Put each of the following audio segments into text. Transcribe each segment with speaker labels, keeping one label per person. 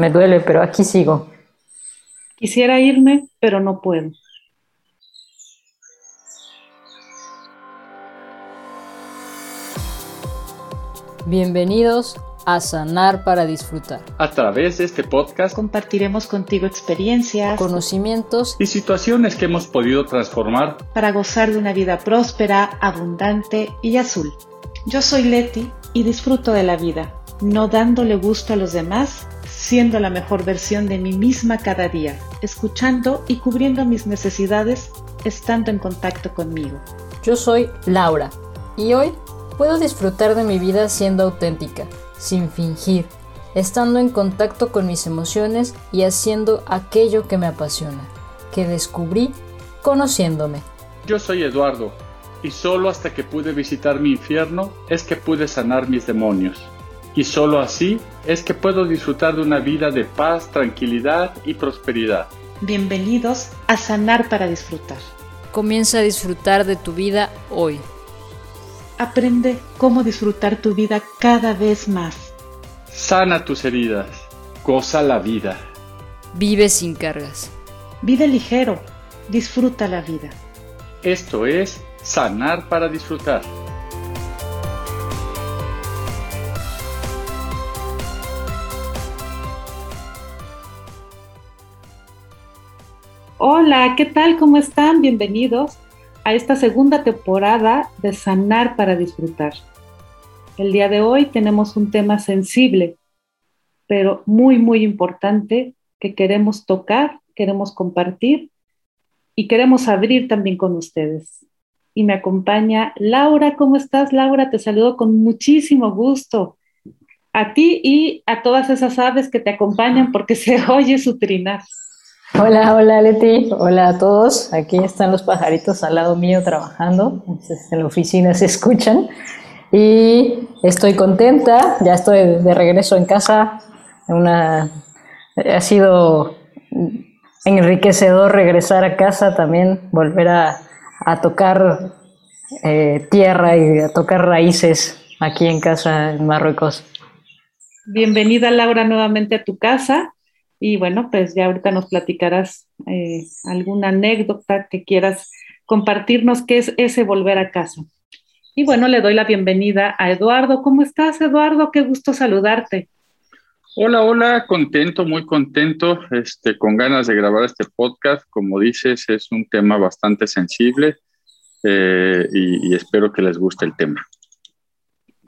Speaker 1: Me duele, pero aquí sigo.
Speaker 2: Quisiera irme, pero no puedo.
Speaker 1: Bienvenidos a Sanar para Disfrutar.
Speaker 3: A través de este podcast
Speaker 2: compartiremos contigo experiencias,
Speaker 1: conocimientos
Speaker 3: y situaciones que hemos podido transformar
Speaker 2: para gozar de una vida próspera, abundante y azul. Yo soy Leti y disfruto de la vida, no dándole gusto a los demás, siendo la mejor versión de mí misma cada día, escuchando y cubriendo mis necesidades, estando en contacto conmigo.
Speaker 1: Yo soy Laura y hoy puedo disfrutar de mi vida siendo auténtica, sin fingir, estando en contacto con mis emociones y haciendo aquello que me apasiona, que descubrí conociéndome.
Speaker 3: Yo soy Eduardo y solo hasta que pude visitar mi infierno es que pude sanar mis demonios. Y solo así es que puedo disfrutar de una vida de paz, tranquilidad y prosperidad.
Speaker 2: Bienvenidos a Sanar para Disfrutar.
Speaker 1: Comienza a disfrutar de tu vida hoy.
Speaker 2: Aprende cómo disfrutar tu vida cada vez más.
Speaker 3: Sana tus heridas. Goza la vida.
Speaker 1: Vive sin cargas.
Speaker 2: Vive ligero. Disfruta la vida.
Speaker 3: Esto es Sanar para Disfrutar.
Speaker 2: Hola, ¿qué tal? ¿Cómo están? Bienvenidos a esta segunda temporada de Sanar para Disfrutar. El día de hoy tenemos un tema sensible, pero muy, muy importante que queremos tocar, queremos compartir y queremos abrir también con ustedes. Y me acompaña Laura. ¿Cómo estás, Laura? Te saludo con muchísimo gusto. A ti y a todas esas aves que te acompañan porque se oye su trinar.
Speaker 1: Hola, hola Leti, hola a todos. Aquí están los pajaritos al lado mío trabajando, en la oficina se escuchan. Y estoy contenta, ya estoy de regreso en casa. Una, ha sido enriquecedor regresar a casa también, volver a, tocar eh, tierra y a tocar raíces aquí en casa en Marruecos.
Speaker 2: Bienvenida Laura nuevamente a tu casa. Y bueno, pues ya ahorita nos platicarás eh, alguna anécdota que quieras compartirnos, qué es ese volver a casa. Y bueno, le doy la bienvenida a Eduardo. ¿Cómo estás, Eduardo? Qué gusto saludarte.
Speaker 3: Hola, hola, contento, muy contento, este, con ganas de grabar este podcast. Como dices, es un tema bastante sensible eh, y, y espero que les guste el tema.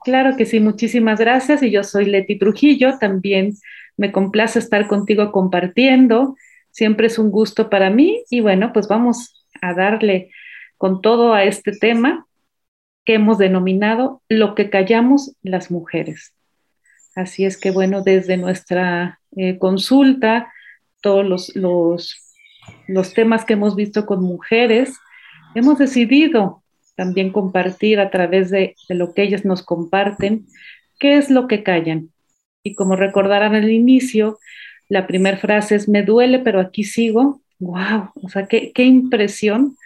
Speaker 2: Claro que sí, muchísimas gracias. Y yo soy Leti Trujillo, también me complace estar contigo compartiendo. Siempre es un gusto para mí y bueno, pues vamos a darle con todo a este tema que hemos denominado lo que callamos las mujeres. Así es que bueno, desde nuestra eh, consulta, todos los, los, los temas que hemos visto con mujeres, hemos decidido también compartir a través de, de, lo que ellas nos comparten, qué es lo que callan. Y como recordarán al inicio, la primera frase es, me duele, pero aquí sigo. ¡Wow! O sea, qué, qué impresión.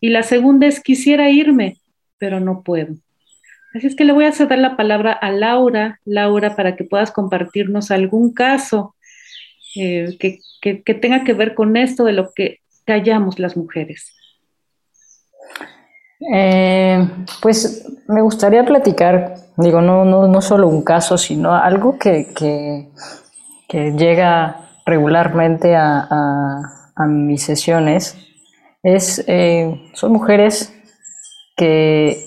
Speaker 2: Y la segunda es, quisiera irme, pero no puedo. Así es que le voy a ceder la palabra a Laura, Laura, para que puedas compartirnos algún caso eh, que, que, que tenga que ver con esto de lo que callamos las mujeres.
Speaker 1: Eh, pues me gustaría platicar, digo, no, no, no solo un caso, sino algo que, que, llega regularmente a, a, a, mis sesiones. Es, eh, son mujeres que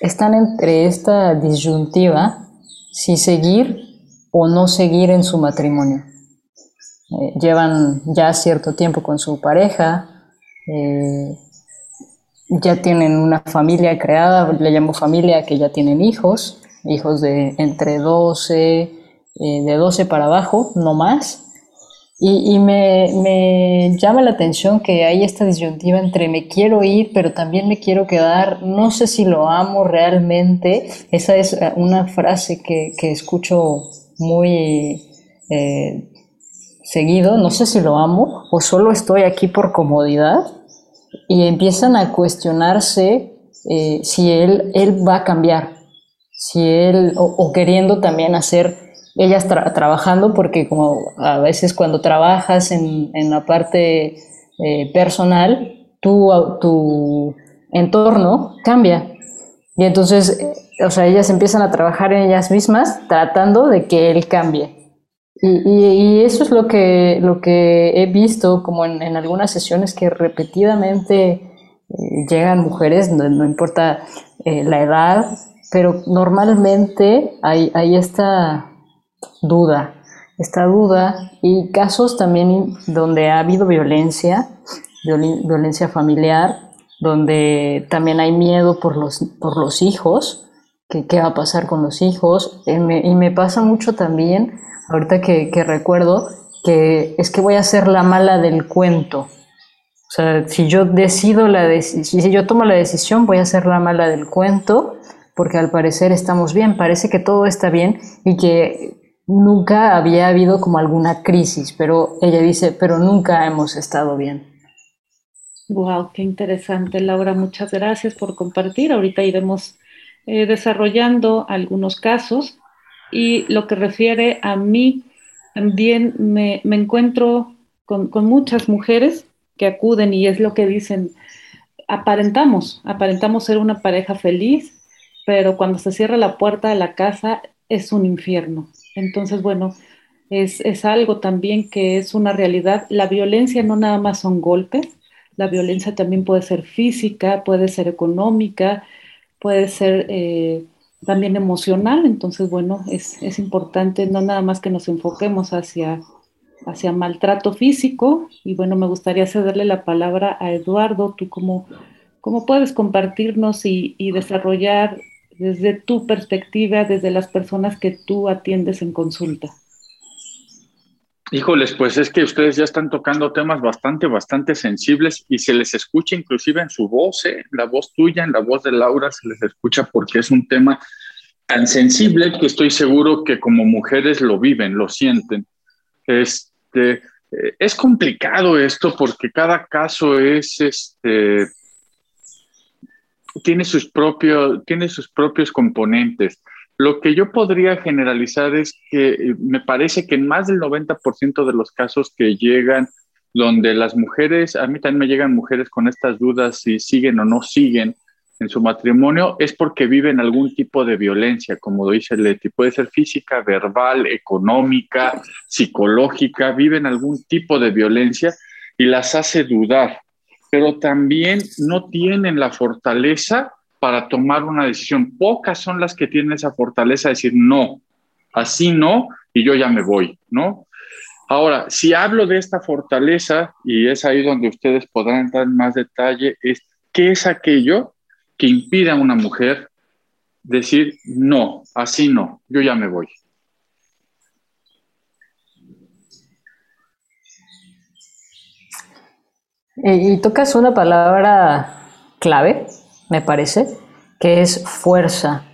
Speaker 1: están entre esta disyuntiva si seguir o no seguir en su matrimonio. Eh, llevan ya cierto tiempo con su pareja, eh, ya tienen una familia creada, le llamo familia, que ya tienen hijos, hijos de entre 12, eh, de 12 para abajo, no más. Y, y me, me, llama la atención que hay esta disyuntiva entre me quiero ir, pero también me quiero quedar, no sé si lo amo realmente. Esa es eh, una frase que, que escucho muy eh, seguido, no sé si lo amo o solo estoy aquí por comodidad y empiezan a cuestionarse eh, si él, él va a cambiar, si él, o, queriendo también hacer ellas trabajando, porque como a veces cuando trabajas en, en la parte eh, personal, tu, tu entorno cambia. Y entonces, o sea, ellas empiezan a trabajar en ellas mismas tratando de que él cambie. Y, eso es lo que, lo que he visto como en, en algunas sesiones que repetidamente eh, llegan mujeres, no, importa eh, la edad, pero normalmente hay, hay esta duda, esta duda y casos también donde ha habido violencia, violencia familiar, donde también hay miedo por los, por los hijos, que qué va a pasar con los hijos. Y me, pasa mucho también, ahorita que, recuerdo, que es que voy a ser la mala del cuento. O sea, si yo decido la si yo tomo la decisión, voy a ser la mala del cuento, porque al parecer estamos bien, parece que todo está bien y que nunca había habido como alguna crisis, pero ella dice, pero nunca hemos estado bien.
Speaker 2: Wow, qué interesante, Laura. Muchas gracias por compartir. Ahorita iremos eh, desarrollando algunos casos y lo que refiere a mí, también me, encuentro con, con, muchas mujeres que acuden y es lo que dicen, aparentamos, aparentamos ser una pareja feliz, pero cuando se cierra la puerta de la casa es un infierno. Entonces, bueno, es, es algo también que es una realidad. La violencia no nada más son golpes, la violencia también puede ser física, puede ser económica, puede ser eh, también emocional. Entonces, bueno, es, es, importante no nada más que nos enfoquemos hacia, hacia maltrato físico. Y bueno, me gustaría cederle la palabra a Eduardo. ¿Tú cómo, cómo puedes compartirnos y, y desarrollar desde tu perspectiva, desde las personas que tú atiendes en consulta?
Speaker 3: Híjoles, pues es que ustedes ya están tocando temas bastante, bastante sensibles y se les escucha inclusive en su voz, ¿eh? la voz tuya, en la voz de Laura se les escucha porque es un tema tan sensible que estoy seguro que como mujeres lo viven, lo sienten. Este, eh, es complicado esto porque cada caso es, este, tiene sus propios, tiene sus propios componentes. Lo que yo podría generalizar es que eh, me parece que en más del 90% de los casos que llegan donde las mujeres, a mí también me llegan mujeres con estas dudas si siguen o no siguen en su matrimonio, es porque viven algún tipo de violencia, como dice Leti, puede ser física, verbal, económica, psicológica, viven algún tipo de violencia y las hace dudar, pero también no tienen la fortaleza para tomar una decisión. Pocas son las que tienen esa fortaleza de decir, no, así no, y yo ya me voy, ¿no? Ahora, si hablo de esta fortaleza, y es ahí donde ustedes podrán entrar en más detalle, es qué es aquello que impide a una mujer decir, no, así no, yo ya me voy.
Speaker 1: Y, tocas una palabra clave me parece, que es fuerza.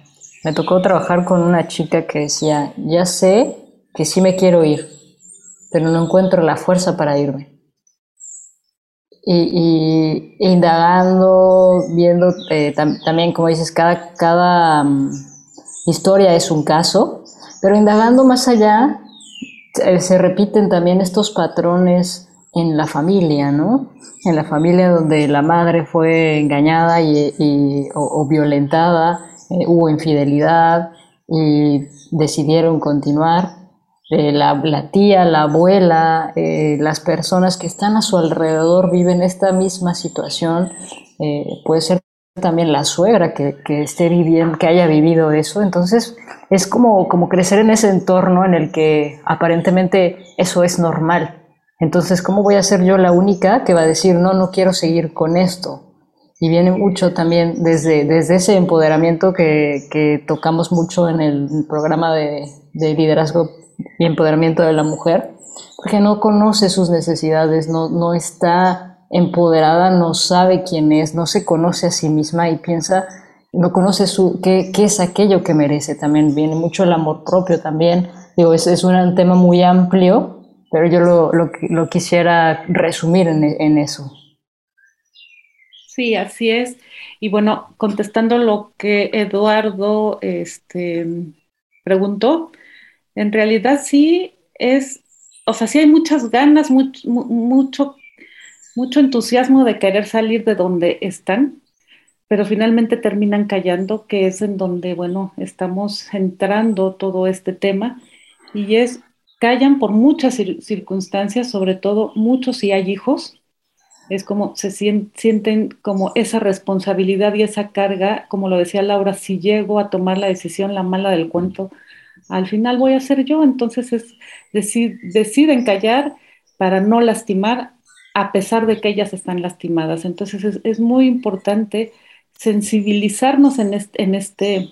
Speaker 1: Me tocó trabajar con una chica que decía, ya sé que sí me quiero ir, pero no encuentro la fuerza para irme. Y, indagando, viendo eh, también, como dices, cada, cada mm, historia es un caso, pero indagando más allá, eh, se repiten también estos patrones en la familia, ¿no? En la familia donde la madre fue engañada y, o, violentada, eh, hubo infidelidad y decidieron continuar. Eh, la, tía, la abuela, eh, las personas que están a su alrededor viven esta misma situación. puede ser también la suegra que, que, esté viviendo, que haya vivido eso. Entonces es como, como crecer en ese entorno en el que aparentemente eso es normal entonces, ¿cómo voy a ser yo la única que va a decir, no, no quiero seguir con esto? Y viene mucho también desde, desde ese empoderamiento que, que tocamos mucho en el programa de, de, liderazgo y empoderamiento de la mujer, porque no conoce sus necesidades, no, no está empoderada, no sabe quién es, no se conoce a sí misma y piensa, no conoce su, qué, qué es aquello que merece también. Viene mucho el amor propio también. Digo, es, es un tema muy amplio pero yo lo, lo, quisiera resumir en, en, eso.
Speaker 2: Sí, así es. Y bueno, contestando lo que Eduardo este, preguntó, en realidad sí es, o sea, sí hay muchas ganas, mucho, mucho entusiasmo de querer salir de donde están, pero finalmente terminan callando, que es en donde, bueno, estamos entrando todo este tema, y es, callan por muchas circunstancias, sobre todo muchos si hay hijos, es como se sienten como esa responsabilidad y esa carga, como lo decía Laura, si llego a tomar la decisión, la mala del cuento, al final voy a ser yo, entonces es deciden callar para no lastimar a pesar de que ellas están lastimadas. Entonces es, muy importante sensibilizarnos en este, en este,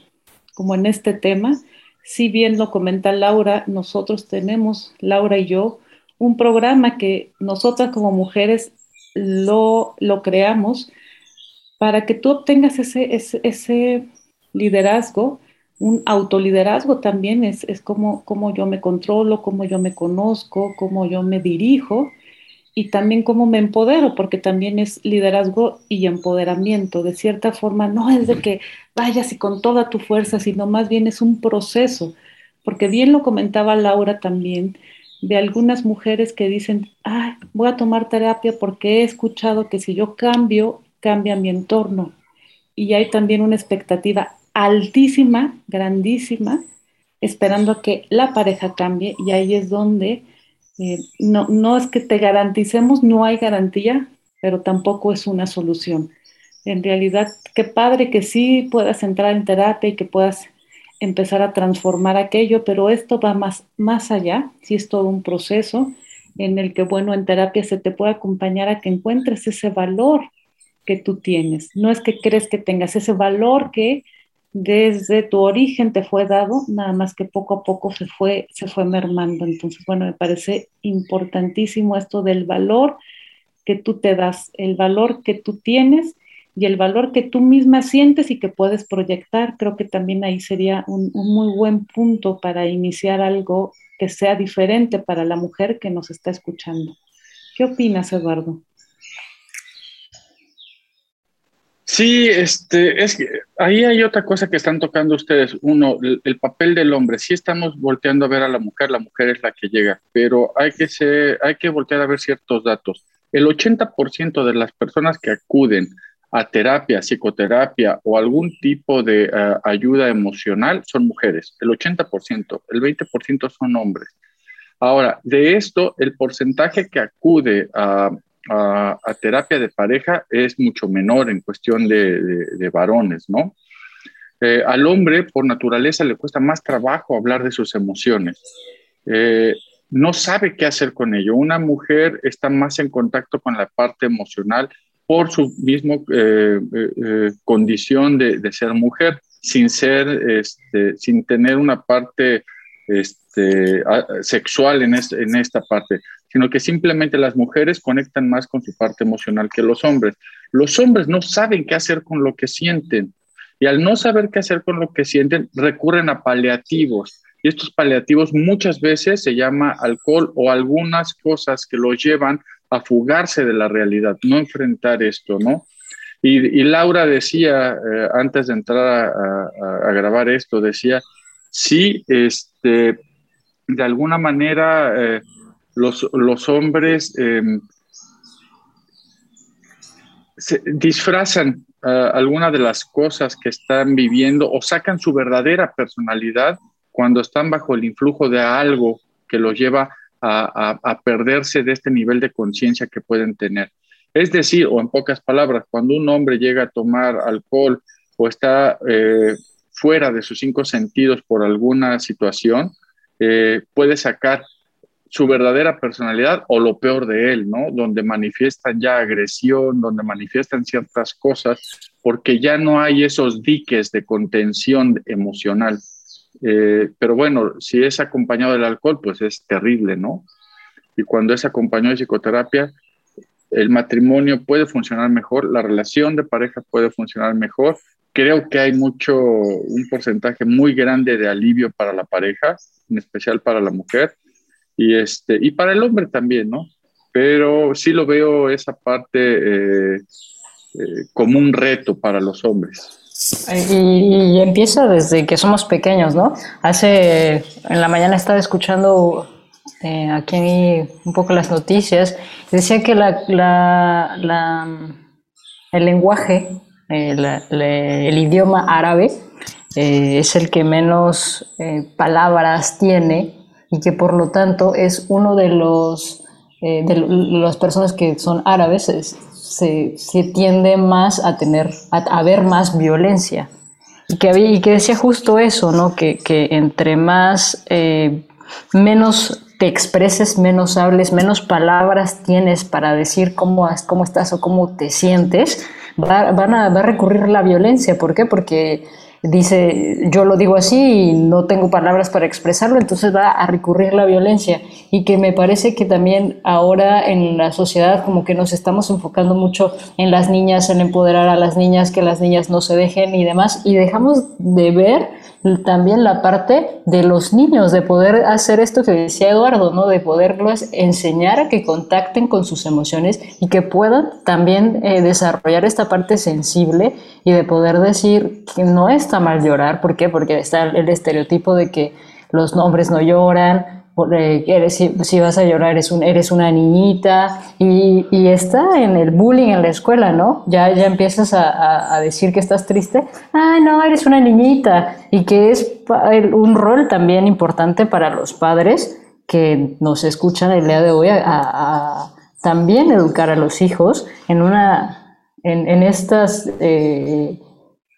Speaker 2: como en este tema. Si bien lo comenta Laura, nosotros tenemos, Laura y yo, un programa que nosotras como mujeres lo, creamos para que tú obtengas ese, ese, liderazgo, un autoliderazgo también es, es como, como, yo me controlo, cómo yo me conozco, cómo yo me dirijo y también cómo me empodero, porque también es liderazgo y empoderamiento. De cierta forma, no es de que vayas y con toda tu fuerza, sino más bien es un proceso, porque bien lo comentaba Laura también, de algunas mujeres que dicen, voy a tomar terapia porque he escuchado que si yo cambio, cambia mi entorno. Y hay también una expectativa altísima, grandísima, esperando a que la pareja cambie y ahí es donde eh, no, no es que te garanticemos, no hay garantía, pero tampoco es una solución. En realidad, qué padre que sí puedas entrar en terapia y que puedas empezar a transformar aquello, pero esto va más, más allá, si es todo un proceso en el que, bueno, en terapia se te puede acompañar a que encuentres ese valor que tú tienes. No es que crees que tengas ese valor que desde tu origen te fue dado, nada más que poco a poco se fue, se fue mermando. Entonces, bueno, me parece importantísimo esto del valor que tú te das, el valor que tú tienes y el valor que tú misma sientes y que puedes proyectar, creo que también ahí sería un, muy buen punto para iniciar algo que sea diferente para la mujer que nos está escuchando. ¿Qué opinas, Eduardo?
Speaker 3: Sí, este, es que ahí hay otra cosa que están tocando ustedes. Uno, el, el, papel del hombre. Sí estamos volteando a ver a la mujer, la mujer es la que llega, pero hay que, ser, hay que voltear a ver ciertos datos. El 80% de las personas que acuden a terapia, psicoterapia o algún tipo de eh, ayuda emocional son mujeres, el 80%, el 20% son hombres. Ahora, de esto, el porcentaje que acude a, terapia de pareja es mucho menor en cuestión de, varones, ¿no? Eh, al hombre, por naturaleza, le cuesta más trabajo hablar de sus emociones. Eh, no sabe qué hacer con ello. Una mujer está más en contacto con la parte emocional por su misma eh, condición de, ser mujer, sin ser, este, sin tener una parte este, sexual en esta parte, sino que simplemente las mujeres conectan más con su parte emocional que los hombres. Los hombres no saben qué hacer con lo que sienten y al no saber qué hacer con lo que sienten, recurren a paliativos. Y estos paliativos muchas veces se llama alcohol o algunas cosas que los llevan a fugarse de la realidad, no enfrentar esto, ¿no? Y, Laura decía, eh, antes de entrar a, grabar esto, decía, sí, este, de alguna manera eh, los, los, hombres em, disfrazan uh, algunas de las cosas que están viviendo o sacan su verdadera personalidad cuando están bajo el influjo de algo que los lleva a, perderse de este nivel de conciencia que pueden tener. Es decir, o en pocas palabras, cuando un hombre llega a tomar alcohol o está eh, fuera de sus cinco sentidos por alguna situación, eh, puede sacar su verdadera personalidad o lo peor de él, ¿no? Donde manifiestan ya agresión, donde manifiestan ciertas cosas, porque ya no hay esos diques de contención emocional. Eh, pero bueno, si es acompañado del alcohol, pues es terrible, ¿no? Y cuando es acompañado de psicoterapia, el matrimonio puede funcionar mejor, la relación de pareja puede funcionar mejor. Creo que hay mucho, un porcentaje muy grande de alivio para la pareja, en especial para la mujer, y, este, y para el hombre también, ¿no? Pero sí lo veo esa parte eh, eh, como un reto para los hombres.
Speaker 1: Y, empieza desde que somos pequeños, ¿no? Hace, en la mañana estaba escuchando eh, aquí un poco las noticias, decía que la, la, el lenguaje, el, idioma árabe, eh, es el que menos eh, palabras tiene y que por lo tanto es uno de los de las personas que son árabes se, se tiende más a tener, a, ver más violencia. Y que, y que decía justo eso, ¿no? Que, que entre más, eh, menos te expreses, menos hables, menos palabras tienes para decir cómo, cómo estás o cómo te sientes, va, van a, va a recurrir la violencia. ¿Por qué? Porque dice, yo lo digo así y no tengo palabras para expresarlo, entonces va a recurrir la violencia. Y que me parece que también ahora en la sociedad como que nos estamos enfocando mucho en las niñas, en empoderar a las niñas, que las niñas no se dejen y demás, y dejamos de ver también la parte de los niños, de poder hacer esto que decía Eduardo, ¿no? De poderlos enseñar a que contacten con sus emociones y que puedan también eh, desarrollar esta parte sensible y de poder decir que no está mal llorar. ¿Por qué? Porque está el estereotipo de que los hombres no lloran, eres, si, vas a llorar eres, eres una niñita. Y, y, está en el bullying en la escuela, ¿no? Ya, ya empiezas a, a, decir que estás triste, ay no, eres una niñita. Y que es un rol también importante para los padres que nos escuchan el día de hoy a, también educar a los hijos en una, en estas, eh,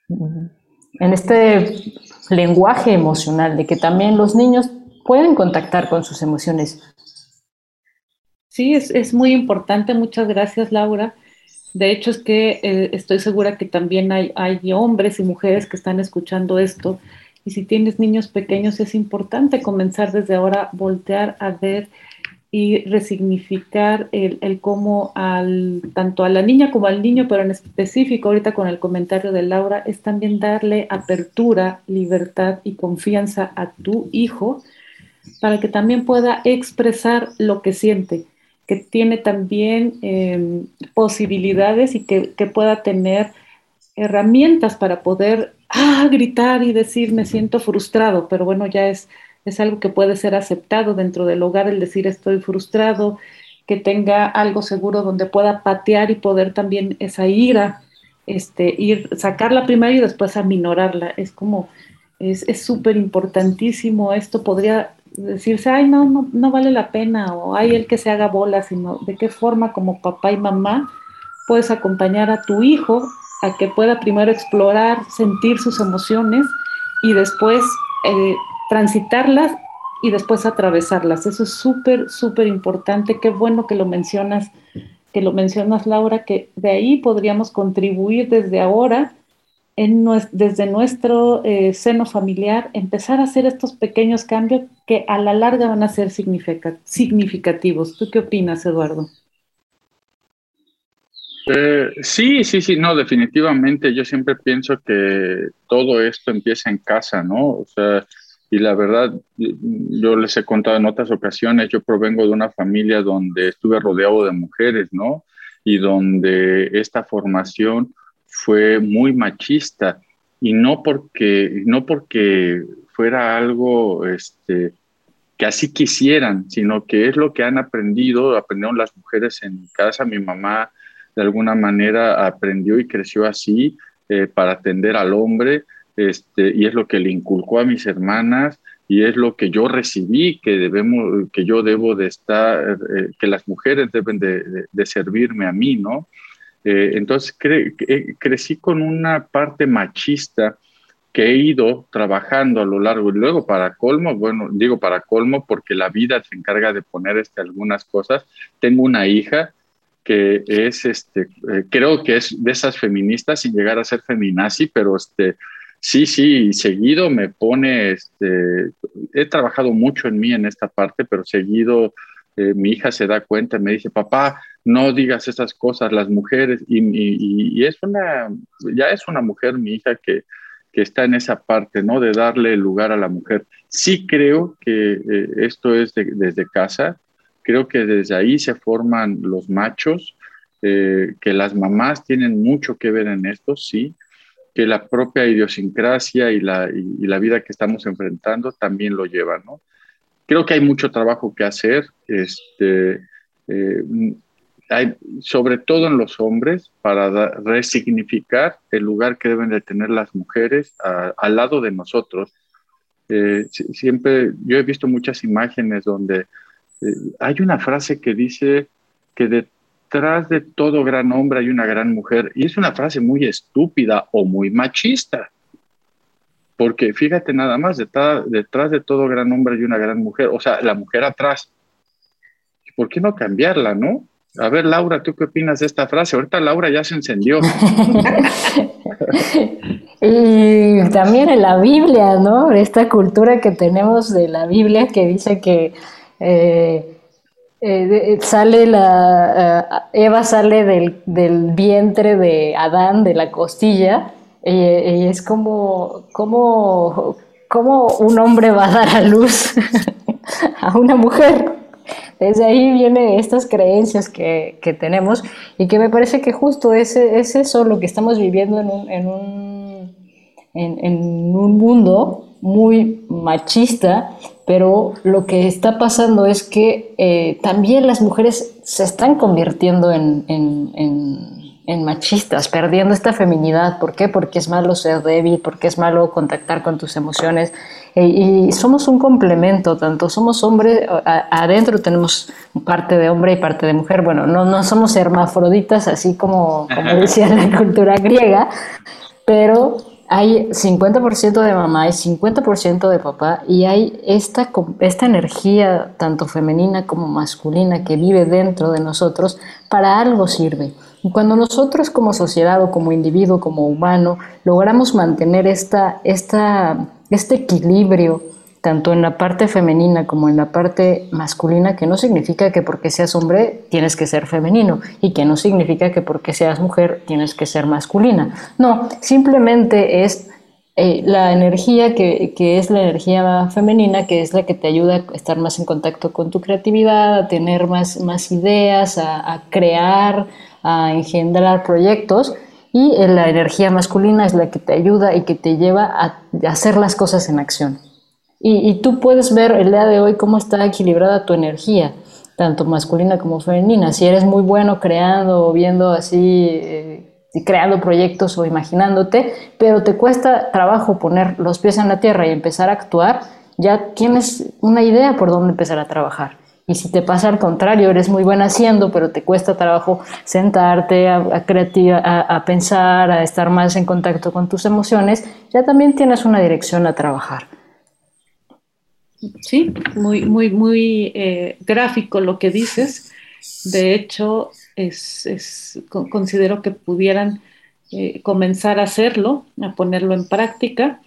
Speaker 1: en este lenguaje emocional, de que también los niños pueden contactar con sus emociones.
Speaker 2: Sí, es, muy importante. Muchas gracias, Laura. De hecho, es que eh, estoy segura que también hay, hay hombres y mujeres que están escuchando esto. Y si tienes niños pequeños, es importante comenzar desde ahora, voltear a ver y resignificar el, el, cómo al, tanto a la niña como al niño, pero en específico ahorita con el comentario de Laura, es también darle apertura, libertad y confianza a tu hijo para que también pueda expresar lo que siente, que tiene también em, posibilidades y que, pueda tener herramientas para poder ah, gritar y decir me siento frustrado, pero bueno, ya es, es algo que puede ser aceptado dentro del hogar el decir estoy frustrado, que tenga algo seguro donde pueda patear y poder también esa ira, este, ir, sacarla primero y después aminorarla. Es como, es súper importantísimo esto, podría decirse, ay, no, no, no vale la pena, o hay el que se haga bola, sino de qué forma como papá y mamá puedes acompañar a tu hijo a que pueda primero explorar, sentir sus emociones y después eh, transitarlas y después atravesarlas. Eso es súper, súper importante. Qué bueno que lo mencionas, que lo mencionas, Laura, que de ahí podríamos contribuir desde ahora desde nuestro eh, seno familiar, empezar a hacer estos pequeños cambios que a la larga van a ser significativos. ¿Tú qué opinas, Eduardo?
Speaker 3: Eh, sí, sí, sí, no, definitivamente. Yo siempre pienso que todo esto empieza en casa, ¿no? O sea, y la verdad, yo les he contado en otras ocasiones, yo provengo de una familia donde estuve rodeado de mujeres, ¿no? Y donde esta formación fue muy machista y no porque, no porque fuera algo este, que así quisieran, sino que es lo que han aprendido, aprendieron las mujeres en casa. Mi mamá de alguna manera aprendió y creció así eh, para atender al hombre este, y es lo que le inculcó a mis hermanas y es lo que yo recibí, que debemos, que yo debo de estar, eh, que las mujeres deben de, de servirme a mí, ¿no? Eh, entonces crecí con una parte machista que he ido trabajando a lo largo y luego para colmo, bueno, digo para colmo porque la vida se encarga de poner este, algunas cosas. Tengo una hija que es, este, eh, creo que es de esas feministas sin llegar a ser feminazi, pero este, sí, sí, seguido me pone, este, he trabajado mucho en mí en esta parte, pero seguido eh, mi hija se da cuenta, me dice, papá, no digas esas cosas, las mujeres, y, es una, ya es una mujer, mi hija, que, está en esa parte, ¿no? De darle lugar a la mujer. Sí creo que eh, esto es desde casa, creo que desde ahí se forman los machos, eh, que las mamás tienen mucho que ver en esto, sí, que la propia idiosincrasia y la, y, la vida que estamos enfrentando también lo lleva, ¿no? Creo que hay mucho trabajo que hacer, este, eh, sobre todo en los hombres, para resignificar el lugar que deben de tener las mujeres al lado de nosotros. Eh, siempre, yo he visto muchas imágenes donde eh, hay una frase que dice que detrás de todo gran hombre hay una gran mujer, y es una frase muy estúpida o muy machista. Porque fíjate nada más, detrás, detrás de todo gran hombre hay una gran mujer, o sea, la mujer atrás. ¿Por qué no cambiarla, no? A ver, Laura, ¿tú qué opinas de esta frase? Ahorita Laura ya se encendió.
Speaker 1: y también en la Biblia, ¿no? Esta cultura que tenemos de la Biblia que dice que eh, eh, sale la eh, Eva sale del, vientre de Adán, de la costilla, y, es como, como, como un hombre va a dar a luz a una mujer. Desde ahí vienen estas creencias que, tenemos y que me parece que justo es, es eso lo que estamos viviendo en un, en un, en, un mundo muy machista, pero lo que está pasando es que eh, también las mujeres se están convirtiendo en, en, machistas, perdiendo esta feminidad. ¿Por qué? Porque es malo ser débil, porque es malo contactar con tus emociones. Eh, y somos un complemento, tanto somos hombres, adentro tenemos parte de hombre y parte de mujer. Bueno, no, no somos hermafroditas, así como, como decía la cultura griega, pero hay 50% de mamá y 50% de papá y hay esta, esta energía tanto femenina como masculina que vive dentro de nosotros, para algo sirve. Cuando nosotros como sociedad o como individuo, como humano, logramos mantener esta, este equilibrio, tanto en la parte femenina como en la parte masculina, que no significa que porque seas hombre tienes que ser femenino y que no significa que porque seas mujer tienes que ser masculina. No, simplemente es eh, la energía que, es la energía femenina, que es la que te ayuda a estar más en contacto con tu creatividad, a tener más, más ideas, a, crear, a engendrar proyectos. Y eh, la energía masculina es la que te ayuda y que te lleva a hacer las cosas en acción. Y, tú puedes ver el día de hoy cómo está equilibrada tu energía, tanto masculina como femenina. Si eres muy bueno creando o viendo así, eh, creando proyectos o imaginándote, pero te cuesta trabajo poner los pies en la tierra y empezar a actuar, ya tienes una idea por dónde empezar a trabajar. Y si te pasa al contrario, eres muy buena haciendo, pero te cuesta trabajo sentarte a, a, a, pensar, a estar más en contacto con tus emociones, ya también tienes una dirección a trabajar.
Speaker 2: Sí, muy, muy, muy eh, gráfico lo que dices. De hecho, es, considero que pudieran eh, comenzar a hacerlo, a ponerlo en práctica.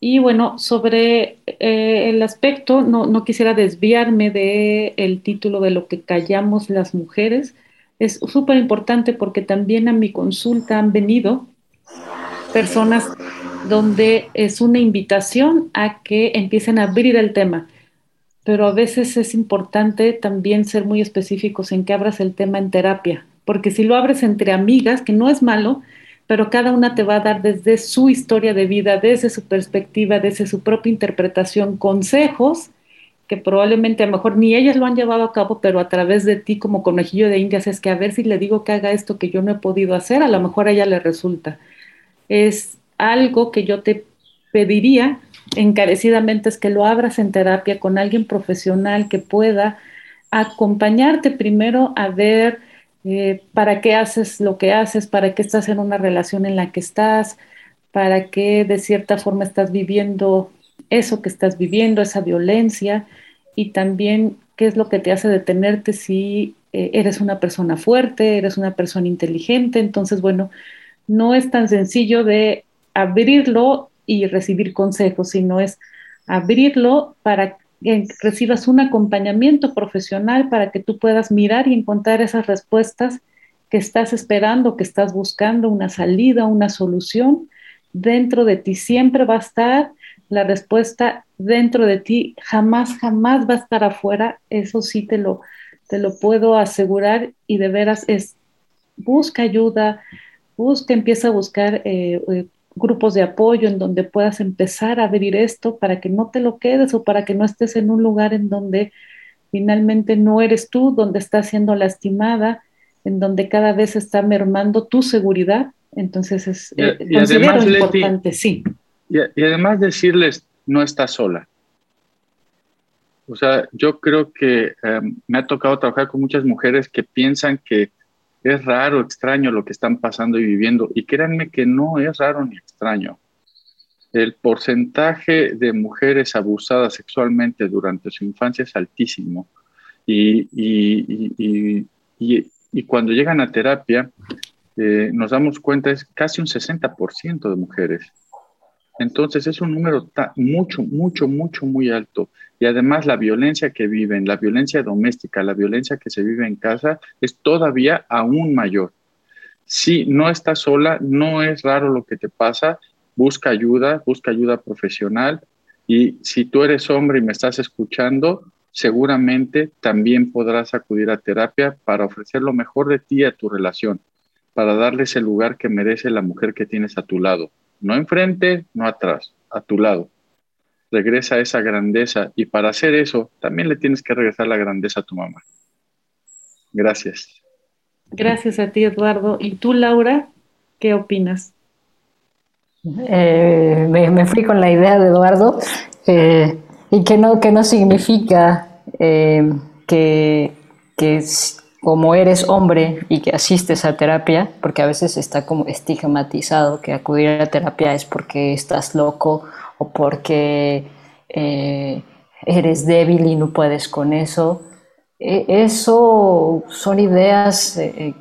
Speaker 2: Y bueno, sobre eh, el aspecto, no, no, quisiera desviarme del el título de lo que callamos las mujeres. Es súper importante porque también a mi consulta han venido personas donde es una invitación a que empiecen a abrir el tema. Pero a veces es importante también ser muy específicos en que abras el tema en terapia, porque si lo abres entre amigas, que no es malo, pero cada una te va a dar desde su historia de vida, desde su perspectiva, desde su propia interpretación, consejos que probablemente a lo mejor ni ellas lo han llevado a cabo, pero a través de ti como conejillo de indias es que a ver si le digo que haga esto que yo no he podido hacer, a lo mejor a ella le resulta. Es algo que yo te pediría encarecidamente es que lo abras en terapia con alguien profesional que pueda acompañarte primero a ver eh, para qué haces lo que haces, para qué estás en una relación en la que estás, para qué de cierta forma estás viviendo eso que estás viviendo, esa violencia, y también qué es lo que te hace detenerte si eh, eres una persona fuerte, eres una persona inteligente. Entonces, bueno, no es tan sencillo de abrirlo y recibir consejos, sino es abrirlo para recibas un acompañamiento profesional para que tú puedas mirar y encontrar esas respuestas que estás esperando, que estás buscando, una salida, una solución. Dentro de ti siempre va a estar la respuesta dentro de ti, jamás, jamás va a estar afuera, eso sí te lo, te lo puedo asegurar y de veras es, busca ayuda, busca, empieza a buscar eh, eh, grupos de apoyo en donde puedas empezar a abrir esto para que no te lo quedes o para que no estés en un lugar en donde finalmente no eres tú, donde estás siendo lastimada, en donde cada vez está mermando tu seguridad. Entonces es
Speaker 3: y, eh, además, importante, sí. Y, y además decirles, no estás sola. O sea, yo creo que em, me ha tocado trabajar con muchas mujeres que piensan que es raro, extraño lo que están pasando y viviendo. Y créanme que no es raro ni extraño. El porcentaje de mujeres abusadas sexualmente durante su infancia es altísimo. Y, cuando llegan a terapia, eh, nos damos cuenta es casi un 60% de mujeres. Entonces es un número mucho, mucho, mucho, muy alto. Y además la violencia que viven, la violencia doméstica, la violencia que se vive en casa es todavía aún mayor. Si no estás sola, no es raro lo que te pasa, busca ayuda, busca ayuda profesional. Y si tú eres hombre y me estás escuchando, seguramente también podrás acudir a terapia para ofrecer lo mejor de ti a tu relación, para darles el lugar que merece la mujer que tienes a tu lado no enfrente, no atrás, a tu lado. Regresa esa grandeza y para hacer eso también le tienes que regresar la grandeza a tu mamá. Gracias.
Speaker 2: Gracias a ti, Eduardo. ¿Y tú, Laura, qué opinas?
Speaker 1: Eh, me, fui con la idea de Eduardo eh, y que no, que no significa eh, que, que como eres hombre y que asistes a terapia, porque a veces está como estigmatizado que acudir a terapia es porque estás loco o porque eh, eres débil y no puedes con eso. E, eso son ideas eh,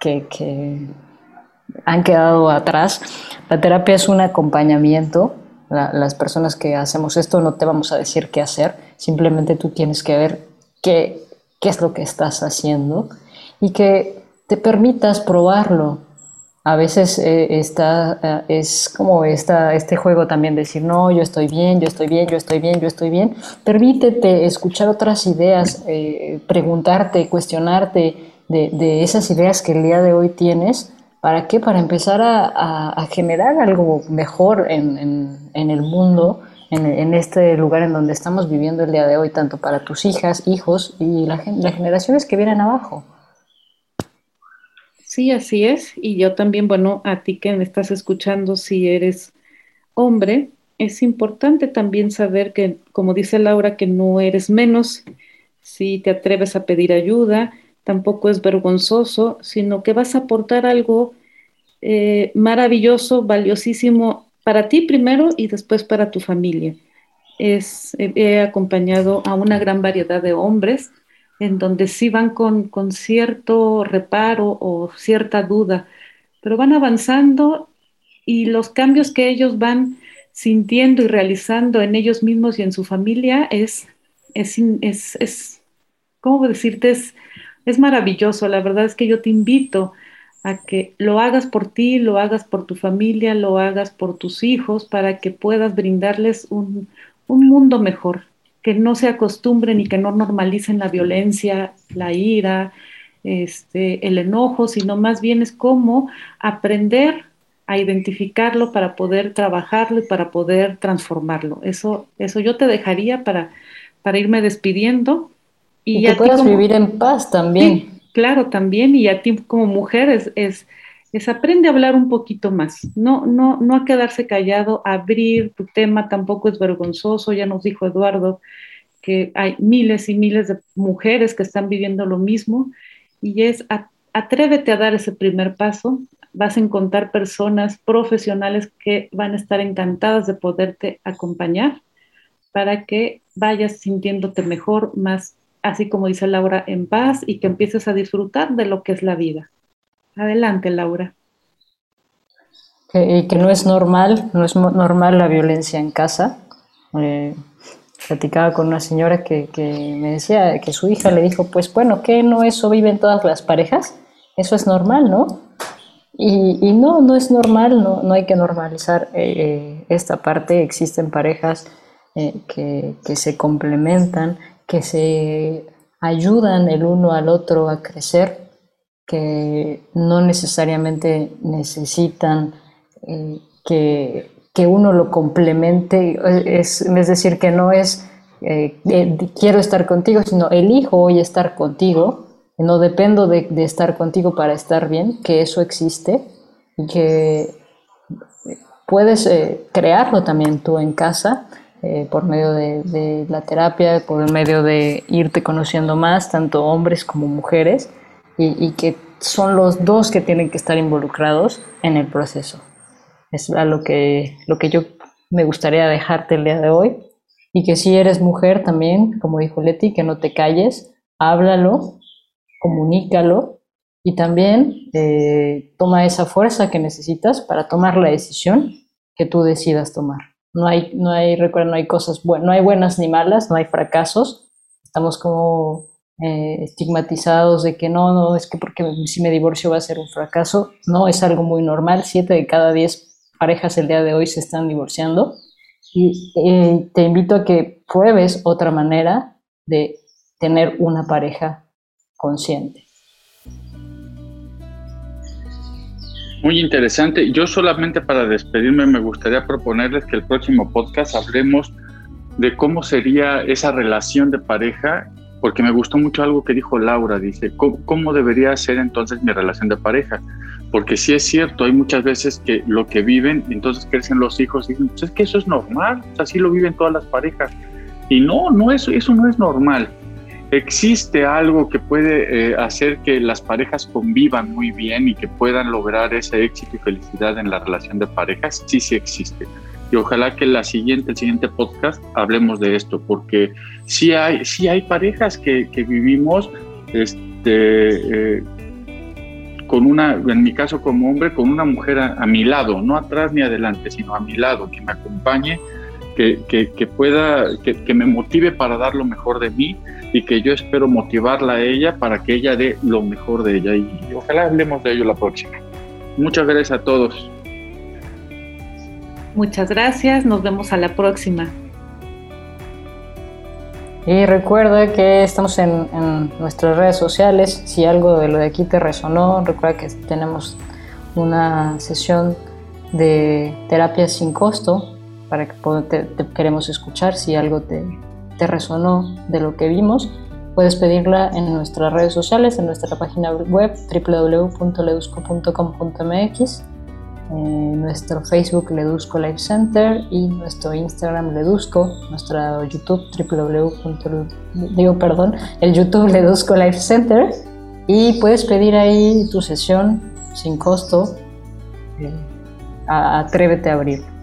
Speaker 1: que, que, han quedado atrás. La terapia es un acompañamiento. las personas que hacemos esto no te vamos a decir qué hacer, simplemente tú tienes que ver qué qué es lo que estás haciendo y que te permitas probarlo. A veces eh, está, eh, es como esta, este juego también decir, no, yo estoy bien, yo estoy bien, yo estoy bien, yo estoy bien. Permítete escuchar otras ideas, eh, preguntarte, cuestionarte de, esas ideas que el día de hoy tienes. ¿Para qué? Para empezar a, generar algo mejor en, en el mundo en, este lugar en donde estamos viviendo el día de hoy, tanto para tus hijas, hijos y las generaciones que vienen abajo.
Speaker 2: Sí, así es. Y yo también, bueno, a ti que me estás escuchando, si eres hombre, es importante también saber que, como dice Laura, que no eres menos si te atreves a pedir ayuda, tampoco es vergonzoso, sino que vas a aportar algo eh, maravilloso, valiosísimo para ti primero y después para tu familia. He acompañado a una gran variedad de hombres en donde sí van con, con cierto reparo o cierta duda, pero van avanzando y los cambios que ellos van sintiendo y realizando en ellos mismos y en su familia es, es, es, es ¿cómo decirte? Es, es maravilloso. La verdad es que yo te invito a que lo hagas por ti, lo hagas por tu familia, lo hagas por tus hijos, para que puedas brindarles un, mundo mejor, que no se acostumbren y que no normalicen la violencia, la ira, este, el enojo, sino más bien es cómo aprender a identificarlo para poder trabajarlo y para poder transformarlo. Eso, eso yo te dejaría para, para irme despidiendo.
Speaker 1: Y, que puedas vivir en paz también
Speaker 2: claro, también, y a ti como mujer es, es, aprende a hablar un poquito más, no, no, no a quedarse callado, abrir tu tema tampoco es vergonzoso, ya nos dijo Eduardo que hay miles y miles de mujeres que están viviendo lo mismo, y es atrévete a dar ese primer paso, vas a encontrar personas profesionales que van a estar encantadas de poderte acompañar para que vayas sintiéndote mejor, más así como dice Laura, en paz y que empieces a disfrutar de lo que es la vida. Adelante, Laura.
Speaker 1: que no es normal, no es normal la violencia en casa. Eh, platicaba con una señora que, me decía que su hija le dijo, pues bueno, ¿qué no eso viven todas las parejas? Eso es normal, ¿no? Y, no, no es normal, no, no hay que normalizar eh, eh, esta parte. Existen parejas que, que, se complementan, que se ayudan el uno al otro a crecer, que no necesariamente necesitan eh, que, que uno lo complemente, es, decir, que no es eh, quiero estar contigo, sino elijo hoy estar contigo, no dependo de, de, estar contigo para estar bien, que eso existe y que puedes eh, crearlo también tú en casa eh, por medio de, la terapia, por medio de irte conociendo más, tanto hombres como mujeres, y, y, que son los dos que tienen que estar involucrados en el proceso. Es a lo que, lo que yo me gustaría dejarte el día de hoy y que si eres mujer también, como dijo Leti, que no te calles, háblalo, comunícalo y también eh, toma esa fuerza que necesitas para tomar la decisión que tú decidas tomar. No hay, no hay, recuerda, no hay cosas buenas, no hay buenas ni malas, no hay fracasos. Estamos como eh, estigmatizados de que no, no, es que porque si me divorcio va a ser un fracaso. No, es algo muy normal. Siete de cada diez parejas el día de hoy se están divorciando y eh, te invito a que pruebes otra manera de tener una pareja consciente.
Speaker 3: Muy interesante. Yo solamente para despedirme me gustaría proponerles que el próximo podcast hablemos de cómo sería esa relación de pareja, porque me gustó mucho algo que dijo Laura, dice, cómo debería ser entonces mi relación de pareja? porque sí es cierto, hay muchas veces que lo que viven, entonces crecen los hijos y dicen, pues es que eso es normal, así lo viven todas las parejas. Y no, no eso, eso no es normal. ¿Existe algo que puede eh, hacer que las parejas convivan muy bien y que puedan lograr ese éxito y felicidad en la relación de parejas? Sí, sí existe. Y ojalá que la siguiente, el siguiente podcast hablemos de esto, porque sí hay, sí hay parejas que, vivimos este, eh, con una, en mi caso como hombre, con una mujer a, mi lado, no atrás ni adelante, sino a mi lado, que me acompañe, que, que, pueda, que, que, me motive para dar lo mejor de mí y que yo espero motivarla a ella para que ella dé lo mejor de ella. Y, ojalá hablemos de ello la próxima. Muchas gracias a todos.
Speaker 2: Muchas gracias, nos vemos a la próxima.
Speaker 1: Y recuerda que estamos en, nuestras redes sociales. Si algo de lo de aquí te resonó, recuerda que tenemos una sesión de terapia sin costo para que te, queremos escuchar. Si algo te, te resonó de lo que vimos, puedes pedirla en nuestras redes sociales, en nuestra página web www.ledusco.com.mx nuestro Facebook Ledusco Life Center y nuestro Instagram Ledusco, nuestro YouTube www. digo perdón, el YouTube Ledusco Life Center y puedes pedir ahí tu sesión sin costo. Eh, atrévete a abrir.